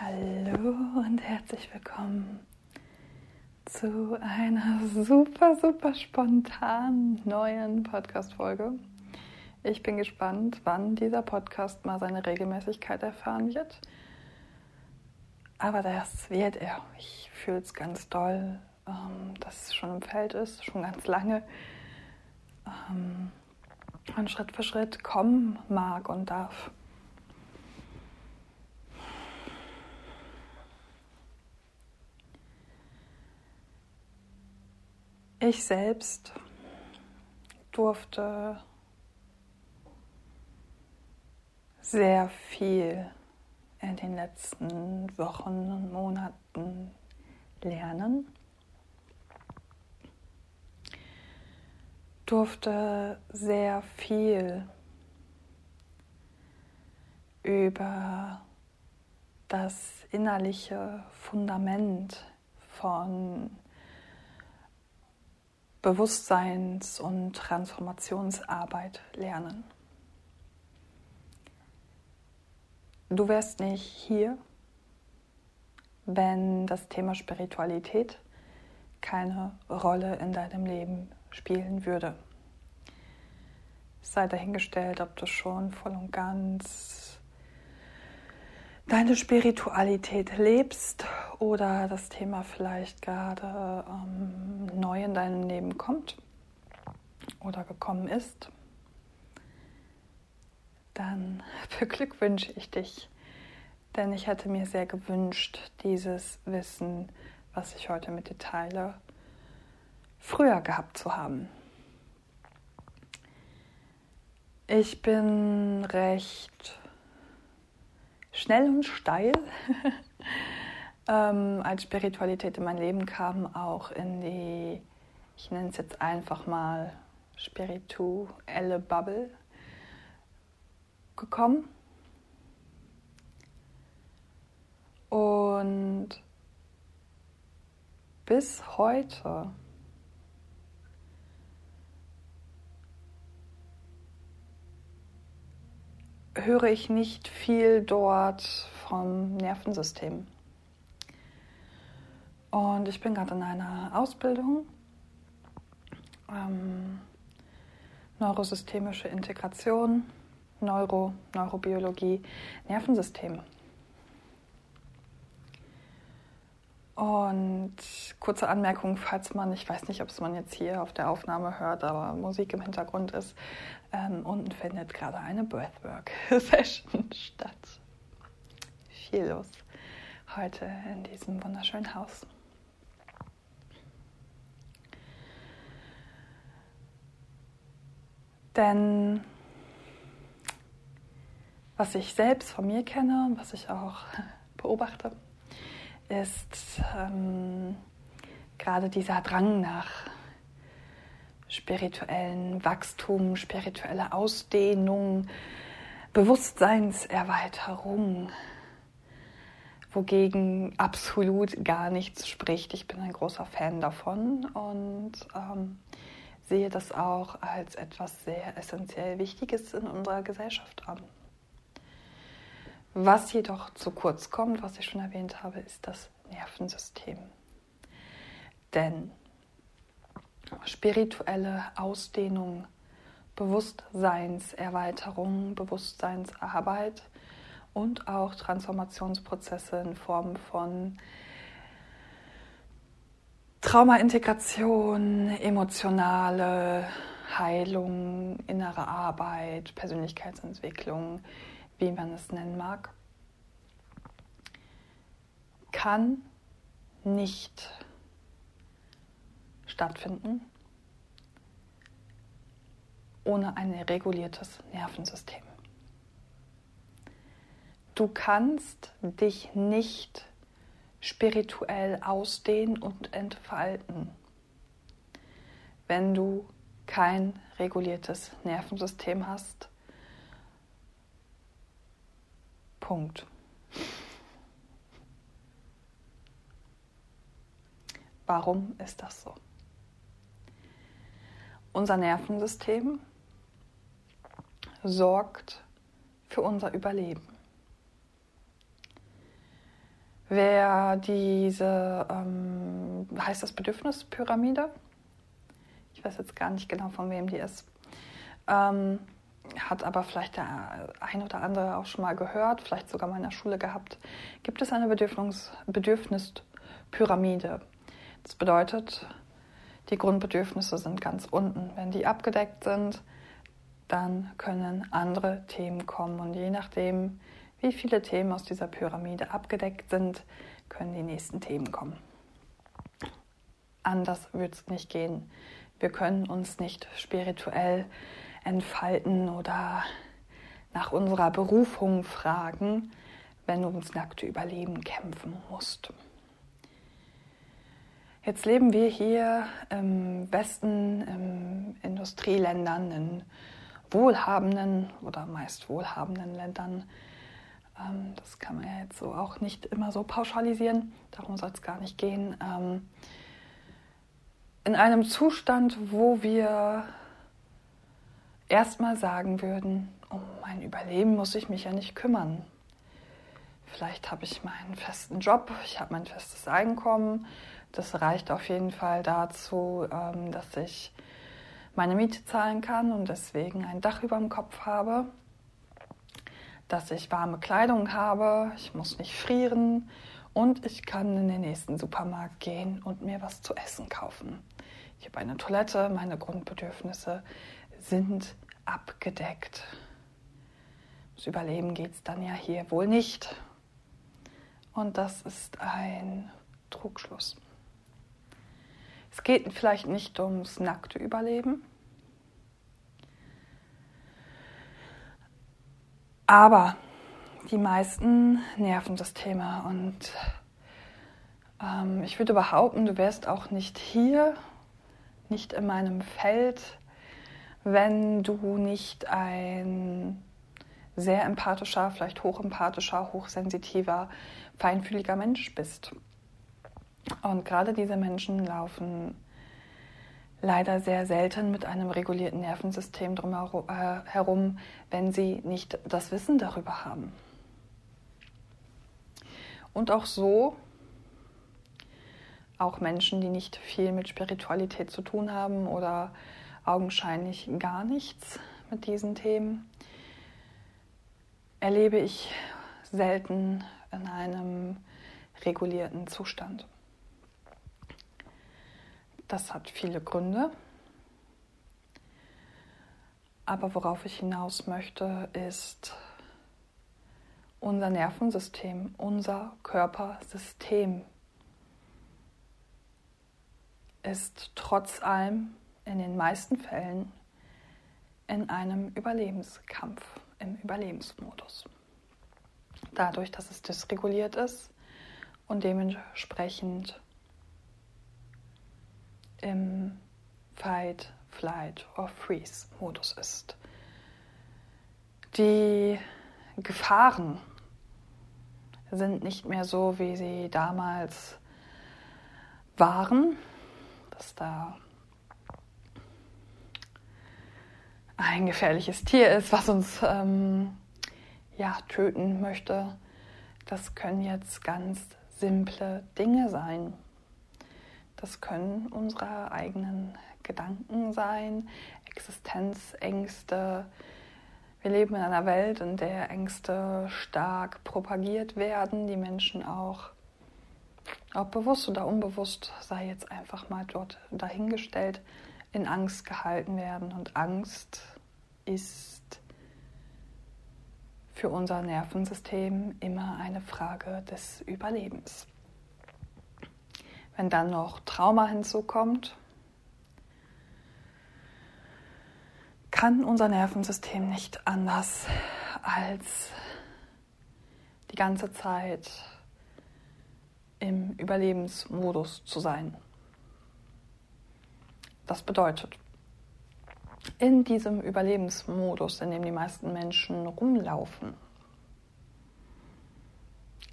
Hallo und herzlich willkommen zu einer super, super spontanen neuen Podcast-Folge. Ich bin gespannt, wann dieser Podcast mal seine Regelmäßigkeit erfahren wird. Aber das wird er. Ich fühle es ganz doll, ähm, dass es schon im Feld ist, schon ganz lange. Ähm, und Schritt für Schritt kommen mag und darf. Ich selbst durfte sehr viel in den letzten Wochen und Monaten lernen. Durfte sehr viel über das innerliche Fundament von Bewusstseins- und Transformationsarbeit lernen. Du wärst nicht hier, wenn das Thema Spiritualität keine Rolle in deinem Leben spielen würde. Sei dahingestellt, ob du schon voll und ganz deine Spiritualität lebst oder das Thema vielleicht gerade ähm, neu in deinem Leben kommt oder gekommen ist, dann beglückwünsche ich dich, denn ich hätte mir sehr gewünscht, dieses Wissen, was ich heute mit dir teile, früher gehabt zu haben. Ich bin recht schnell und steil, ähm, als Spiritualität in mein Leben kam, auch in die, ich nenne es jetzt einfach mal spirituelle Bubble gekommen. Und bis heute höre ich nicht viel dort vom Nervensystem. Und ich bin gerade in einer Ausbildung, ähm, neurosystemische Integration, Neuro, Neurobiologie, Nervensystem. Und kurze Anmerkung, falls man, ich weiß nicht, ob es man jetzt hier auf der Aufnahme hört, aber Musik im Hintergrund ist, ähm, unten findet gerade eine Breathwork-Session statt. Viel los heute in diesem wunderschönen Haus. Denn was ich selbst von mir kenne und was ich auch beobachte, ist ähm, gerade dieser Drang nach spirituellen Wachstum, spiritueller Ausdehnung, Bewusstseinserweiterung, wogegen absolut gar nichts spricht. Ich bin ein großer Fan davon und ähm, sehe das auch als etwas sehr essentiell Wichtiges in unserer Gesellschaft an. Was jedoch zu kurz kommt, was ich schon erwähnt habe, ist das Nervensystem. Denn spirituelle Ausdehnung, Bewusstseinserweiterung, Bewusstseinsarbeit und auch Transformationsprozesse in Form von Traumaintegration, emotionale Heilung, innere Arbeit, Persönlichkeitsentwicklung, wie man es nennen mag, kann nicht stattfinden ohne ein reguliertes Nervensystem. Du kannst dich nicht spirituell ausdehnen und entfalten, wenn du kein reguliertes Nervensystem hast. Punkt. Warum ist das so? Unser Nervensystem sorgt für unser Überleben. Wer diese, ähm, heißt das Bedürfnispyramide? Ich weiß jetzt gar nicht genau, von wem die ist. Ähm, hat aber vielleicht der ein oder andere auch schon mal gehört, vielleicht sogar mal in der Schule gehabt. Gibt es eine Bedürfnis, Bedürfnispyramide? Das bedeutet, die Grundbedürfnisse sind ganz unten. Wenn die abgedeckt sind, dann können andere Themen kommen. Und je nachdem, wie viele Themen aus dieser Pyramide abgedeckt sind, können die nächsten Themen kommen. Anders wird es nicht gehen. Wir können uns nicht spirituell entfalten oder nach unserer Berufung fragen, wenn du ums nackte Überleben kämpfen musst. Jetzt leben wir hier im Westen, in Industrieländern, in wohlhabenden oder meist wohlhabenden Ländern. Ähm, das kann man ja jetzt so auch nicht immer so pauschalisieren, darum soll es gar nicht gehen. Ähm, in einem Zustand, wo wir erstmal sagen würden, um mein Überleben muss ich mich ja nicht kümmern. Vielleicht habe ich meinen festen Job, ich habe mein festes Einkommen. Das reicht auf jeden Fall dazu, ähm, dass ich meine Miete zahlen kann und deswegen ein Dach über dem Kopf habe, dass ich warme Kleidung habe, ich muss nicht frieren und ich kann in den nächsten Supermarkt gehen und mir was zu essen kaufen. Ich habe eine Toilette, meine Grundbedürfnisse sind abgedeckt. Das Überleben geht es dann ja hier wohl nicht. Und das ist ein Trugschluss. Es geht vielleicht nicht ums nackte Überleben, aber die meisten nerven das Thema und ähm, ich würde behaupten, du wärst auch nicht hier, nicht in meinem Feld, wenn du nicht ein sehr empathischer, vielleicht hochempathischer, hochsensitiver, feinfühliger Mensch bist. Und gerade diese Menschen laufen leider sehr selten mit einem regulierten Nervensystem drumherum, äh, wenn sie nicht das Wissen darüber haben. Und auch so, auch Menschen, die nicht viel mit Spiritualität zu tun haben oder augenscheinlich gar nichts mit diesen Themen, erlebe ich selten in einem regulierten Zustand. Das hat viele Gründe. Aber worauf ich hinaus möchte, ist unser Nervensystem, unser Körpersystem ist trotz allem in den meisten Fällen in einem Überlebenskampf, im Überlebensmodus. Dadurch, dass es dysreguliert ist und dementsprechend im Fight, Flight or Freeze Modus ist. Die Gefahren sind nicht mehr so, wie sie damals waren, dass da ein gefährliches Tier ist, was uns ähm, ja, töten möchte. Das können jetzt ganz simple Dinge sein. Das können unsere eigenen Gedanken sein, Existenzängste. Wir leben in einer Welt, in der Ängste stark propagiert werden, die Menschen auch, ob bewusst oder unbewusst, sei jetzt einfach mal dort dahingestellt, in Angst gehalten werden. Und Angst ist für unser Nervensystem immer eine Frage des Überlebens. Wenn dann noch Trauma hinzukommt, kann unser Nervensystem nicht anders als die ganze Zeit im Überlebensmodus zu sein. Das bedeutet, in diesem Überlebensmodus, in dem die meisten Menschen rumlaufen,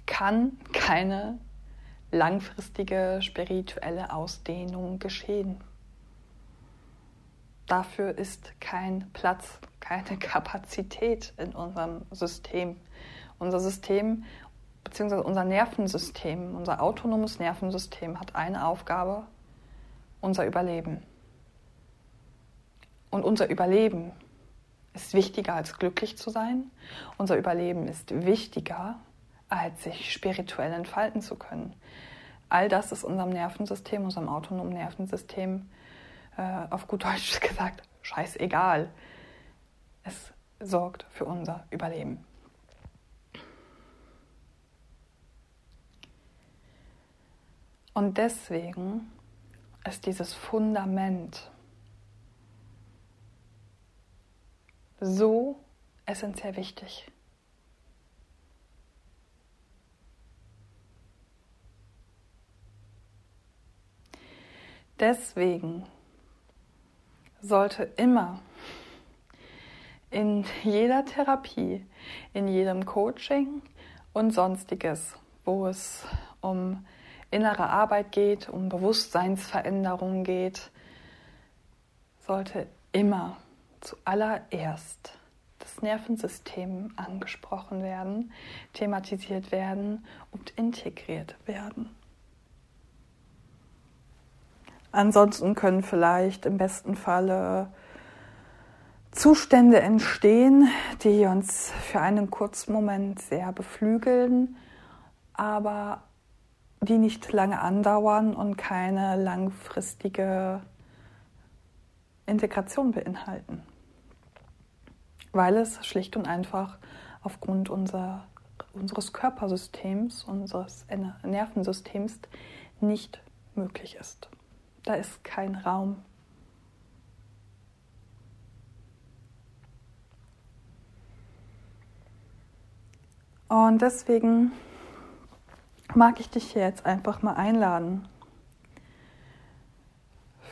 kann keine langfristige spirituelle Ausdehnung geschehen. Dafür ist kein Platz, keine Kapazität in unserem System. Unser System beziehungsweise unser Nervensystem, unser autonomes Nervensystem hat eine Aufgabe, unser Überleben. Und unser Überleben ist wichtiger als glücklich zu sein. Unser Überleben ist wichtiger als sich spirituell entfalten zu können. All das ist unserem Nervensystem, unserem autonomen Nervensystem, äh, auf gut Deutsch gesagt, scheißegal. Es sorgt für unser Überleben. Und deswegen ist dieses Fundament so essentiell wichtig. Deswegen sollte immer in jeder Therapie, in jedem Coaching und sonstiges, wo es um innere Arbeit geht, um Bewusstseinsveränderung geht, sollte immer zuallererst das Nervensystem angesprochen werden, thematisiert werden und integriert werden. Ansonsten können vielleicht im besten Falle Zustände entstehen, die uns für einen kurzen Moment sehr beflügeln, aber die nicht lange andauern und keine langfristige Integration beinhalten, weil es schlicht und einfach aufgrund unser, unseres Körpersystems, unseres Nervensystems nicht möglich ist. Da ist kein Raum. Und deswegen mag ich dich jetzt einfach mal einladen,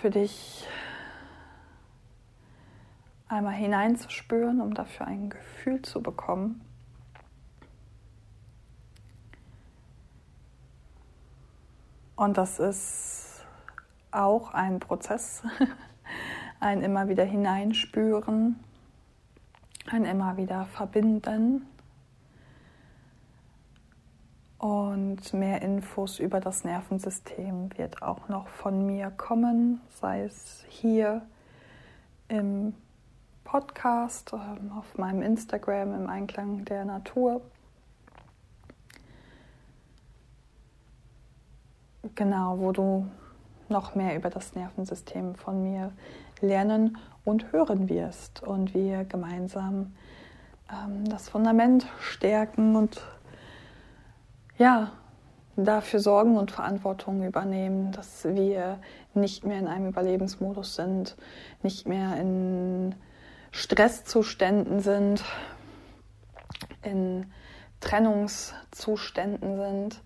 für dich einmal hineinzuspüren, um dafür ein Gefühl zu bekommen. Und das ist auch ein Prozess, ein immer wieder hineinspüren, ein immer wieder verbinden und mehr Infos über das Nervensystem wird auch noch von mir kommen, sei es hier im Podcast, ähm, auf meinem Instagram im Einklang der Natur. Genau, wo du noch mehr über das Nervensystem von mir lernen und hören wirst und wir gemeinsam ähm, das Fundament stärken und ja, dafür sorgen und Verantwortung übernehmen, dass wir nicht mehr in einem Überlebensmodus sind, nicht mehr in Stresszuständen sind, in Trennungszuständen sind,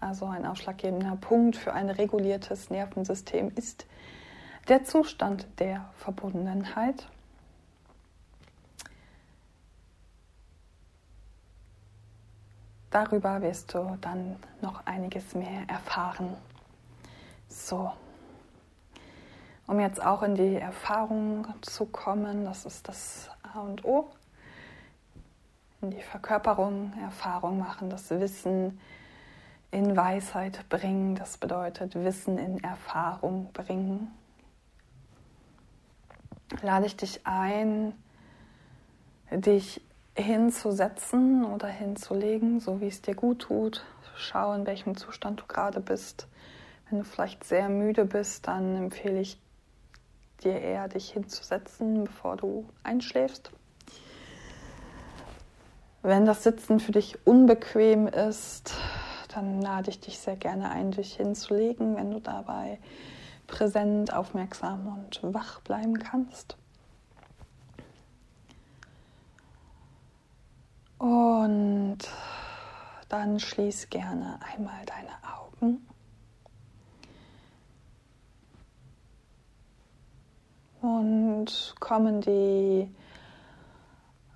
also ein ausschlaggebender Punkt für ein reguliertes Nervensystem ist der Zustand der Verbundenheit. Darüber wirst du dann noch einiges mehr erfahren. So, um jetzt auch in die Erfahrung zu kommen, das ist das A und O, in die Verkörperung, Erfahrung machen, das Wissen, in Weisheit bringen, das bedeutet Wissen in Erfahrung bringen. Lade ich dich ein, dich hinzusetzen oder hinzulegen, so wie es dir gut tut. Schau, in welchem Zustand du gerade bist. Wenn du vielleicht sehr müde bist, dann empfehle ich dir eher, dich hinzusetzen, bevor du einschläfst. Wenn das Sitzen für dich unbequem ist, dann lade ich dich sehr gerne ein, dich hinzulegen, wenn du dabei präsent, aufmerksam und wach bleiben kannst. Und dann schließ gerne einmal deine Augen. Und kommen die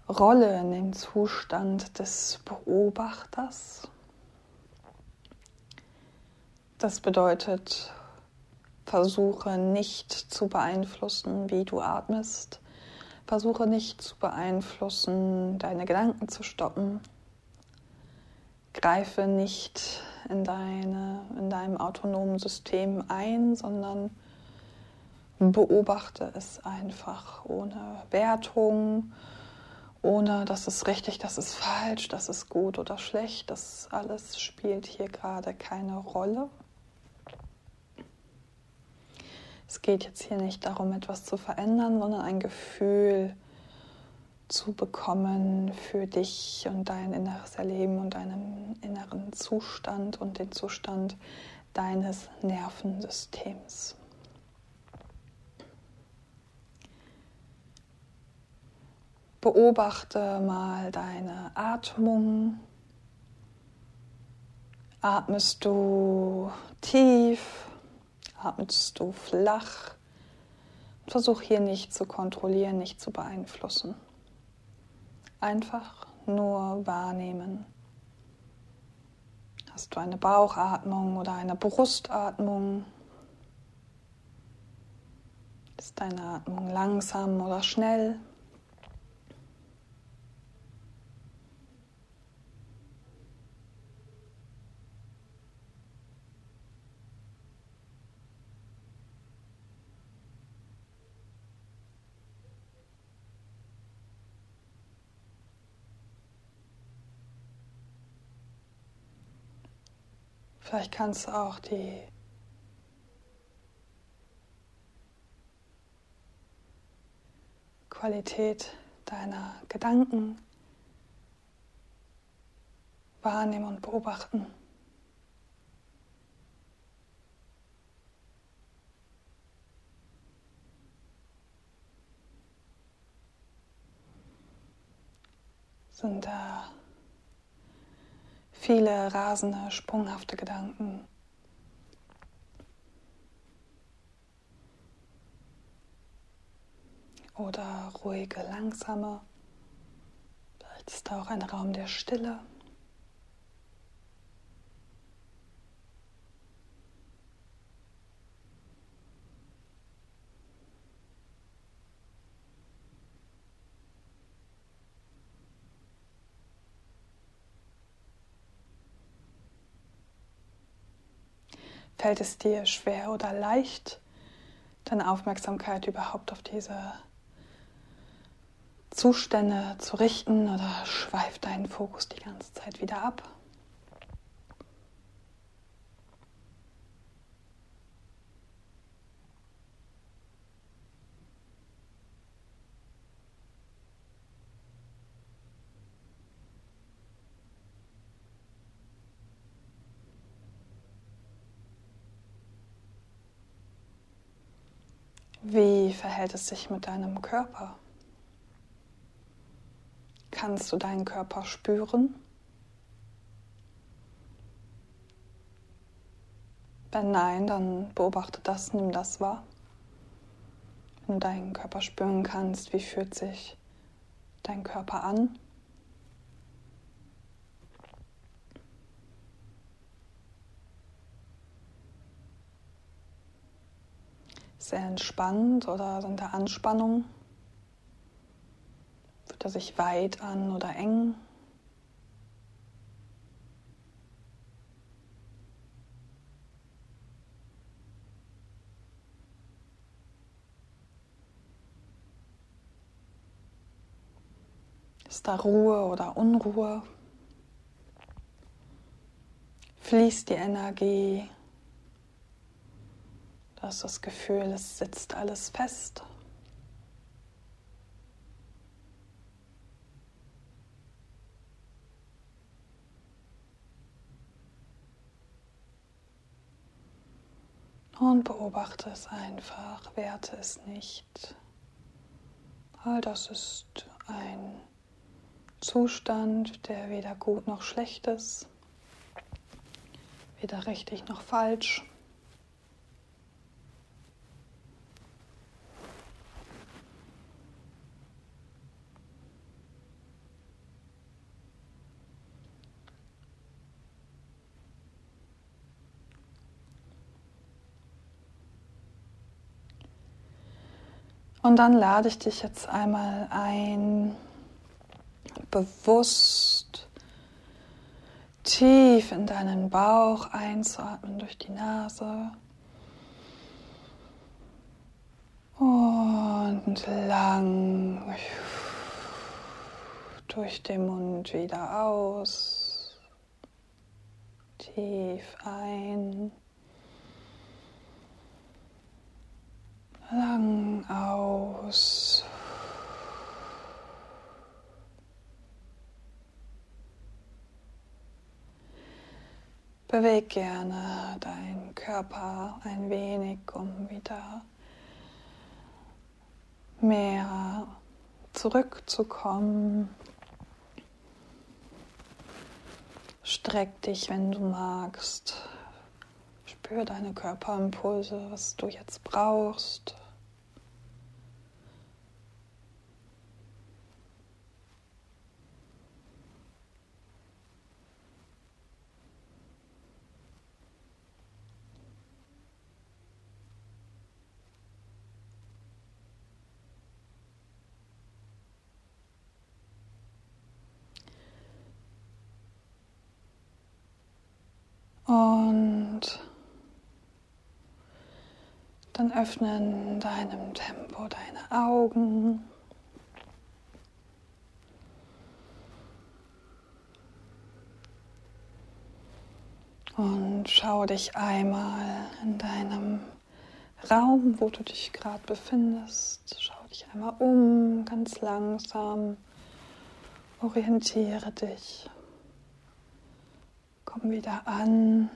Rolle in den Zustand des Beobachters. Das bedeutet, versuche nicht zu beeinflussen, wie du atmest. Versuche nicht zu beeinflussen, deine Gedanken zu stoppen. Greife nicht in, deine, in deinem autonomen System ein, sondern beobachte es einfach ohne Wertung, ohne das ist richtig, das ist falsch, das ist gut oder schlecht. Das alles spielt hier gerade keine Rolle. Es geht jetzt hier nicht darum, etwas zu verändern, sondern ein Gefühl zu bekommen für dich und dein inneres Erleben und deinen inneren Zustand und den Zustand deines Nervensystems. Beobachte mal deine Atmung. Atmest du tief? Atmest du flach? Versuch hier nicht zu kontrollieren, nicht zu beeinflussen. Einfach nur wahrnehmen. Hast du eine Bauchatmung oder eine Brustatmung? Ist deine Atmung langsam oder schnell? Vielleicht kannst du auch die Qualität deiner Gedanken wahrnehmen und beobachten. Sind da viele rasende, sprunghafte Gedanken. Oder ruhige, langsame. Vielleicht ist da auch ein Raum der Stille. Fällt es dir schwer oder leicht, deine Aufmerksamkeit überhaupt auf diese Zustände zu richten oder schweift deinen Fokus die ganze Zeit wieder ab? Wie verhält es sich mit deinem Körper? Kannst du deinen Körper spüren? Wenn nein, dann beobachte das, nimm das wahr. Wenn du deinen Körper spüren kannst, wie fühlt sich dein Körper an? Er entspannt oder sind da Anspannungen? Fühlt er sich weit an oder eng? Ist da Ruhe oder Unruhe? Fließt die Energie? Du hast das Gefühl, es sitzt alles fest. Und beobachte es einfach, werte es nicht. All das ist ein Zustand, der weder gut noch schlecht ist, weder richtig noch falsch. Und dann lade ich dich jetzt einmal ein, bewusst tief in deinen Bauch einzuatmen durch die Nase. Und lang durch den Mund wieder aus. Tief ein. Lang aus. Beweg gerne deinen Körper ein wenig, um wieder mehr zurückzukommen. Streck dich, wenn du magst. Spür deine Körperimpulse, was du jetzt brauchst. Und dann öffne in deinem Tempo deine Augen. Und schau dich einmal in deinem Raum, wo du dich gerade befindest. Schau dich einmal um, ganz langsam. Orientiere dich. Komm wieder an.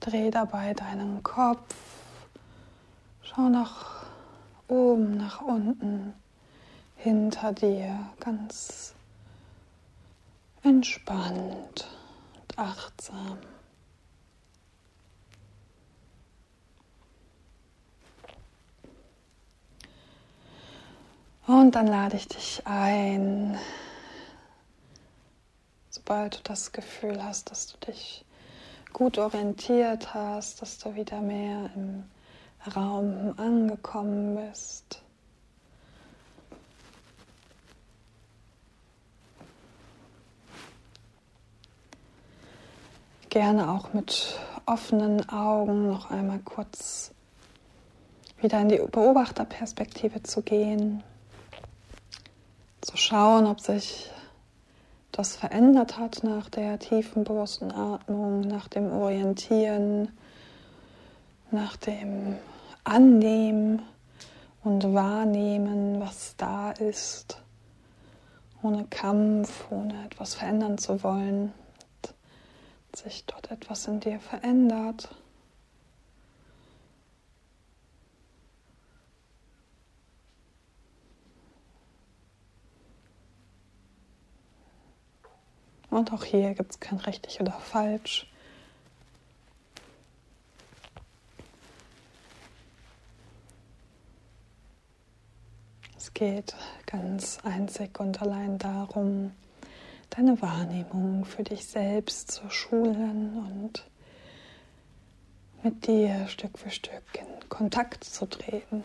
Dreh dabei deinen Kopf. Schau nach oben, nach unten, hinter dir, ganz entspannt achtsam. Und dann lade ich dich ein, sobald du das Gefühl hast, dass du dich gut orientiert hast, dass du wieder mehr im Raum angekommen bist, gerne auch mit offenen Augen noch einmal kurz wieder in die Beobachterperspektive zu gehen, zu schauen, ob sich das verändert hat nach der tiefen bewussten Atmung, nach dem Orientieren, nach dem Annehmen und Wahrnehmen, was da ist, ohne Kampf, ohne etwas verändern zu wollen sich dort etwas in dir verändert. Und auch hier gibt es kein richtig oder falsch. Es geht ganz einzig und allein darum, deine Wahrnehmung für dich selbst zu schulen und mit dir Stück für Stück in Kontakt zu treten.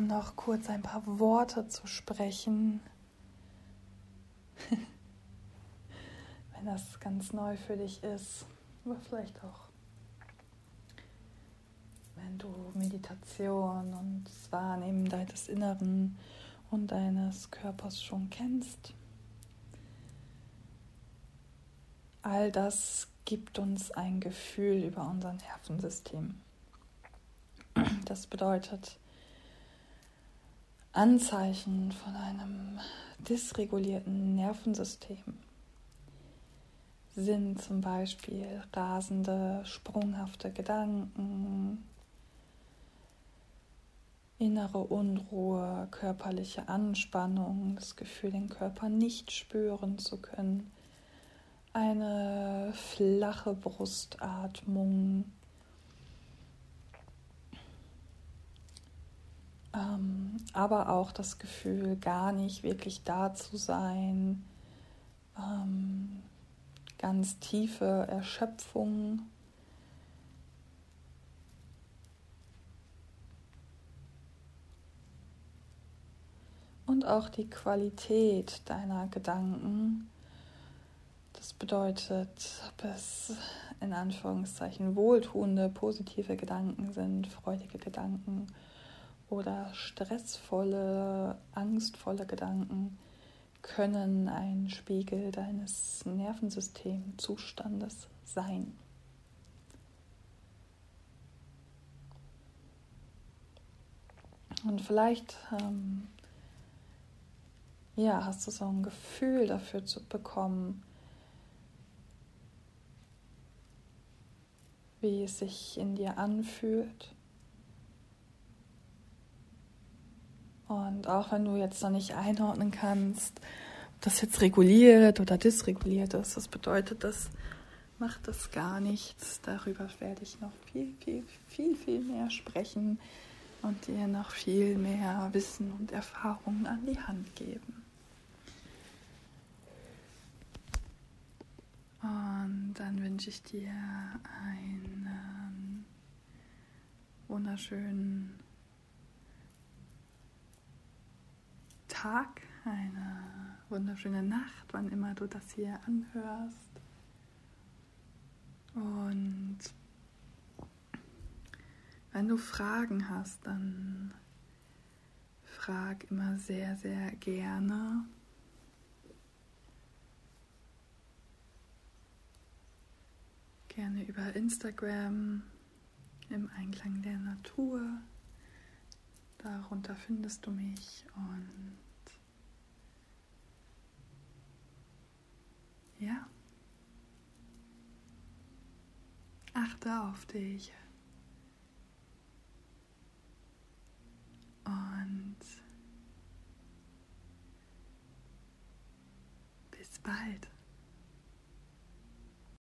Um noch kurz ein paar Worte zu sprechen. Wenn das ganz neu für dich ist, aber vielleicht auch, wenn du Meditation und das Wahrnehmen deines Inneren und deines Körpers schon kennst. All das gibt uns ein Gefühl über unser Nervensystem. Das bedeutet, Anzeichen von einem dysregulierten Nervensystem sind zum Beispiel rasende, sprunghafte Gedanken, innere Unruhe, körperliche Anspannung, das Gefühl, den Körper nicht spüren zu können, eine flache Brustatmung, ähm, aber auch das Gefühl, gar nicht wirklich da zu sein, ähm, ganz tiefe Erschöpfung. Und auch die Qualität deiner Gedanken. Das bedeutet, ob es in Anführungszeichen wohltuende, positive Gedanken sind, freudige Gedanken oder stressvolle, angstvolle Gedanken können ein Spiegel deines Nervensystemzustandes sein. Und vielleicht ähm, ja, hast du so ein Gefühl dafür zu bekommen, wie es sich in dir anfühlt. Und auch wenn du jetzt noch nicht einordnen kannst, ob das jetzt reguliert oder dysreguliert ist, das bedeutet, das macht das gar nichts. Darüber werde ich noch viel, viel, viel, viel mehr sprechen und dir noch viel mehr Wissen und Erfahrungen an die Hand geben. Und dann wünsche ich dir einen wunderschönen Tag, eine wunderschöne Nacht, wann immer du das hier anhörst. Und wenn du Fragen hast, dann frag immer sehr, sehr gerne. Gerne über Instagram im Einklang der Natur. Darunter findest du mich und Ja. Achte auf dich. Und bis bald.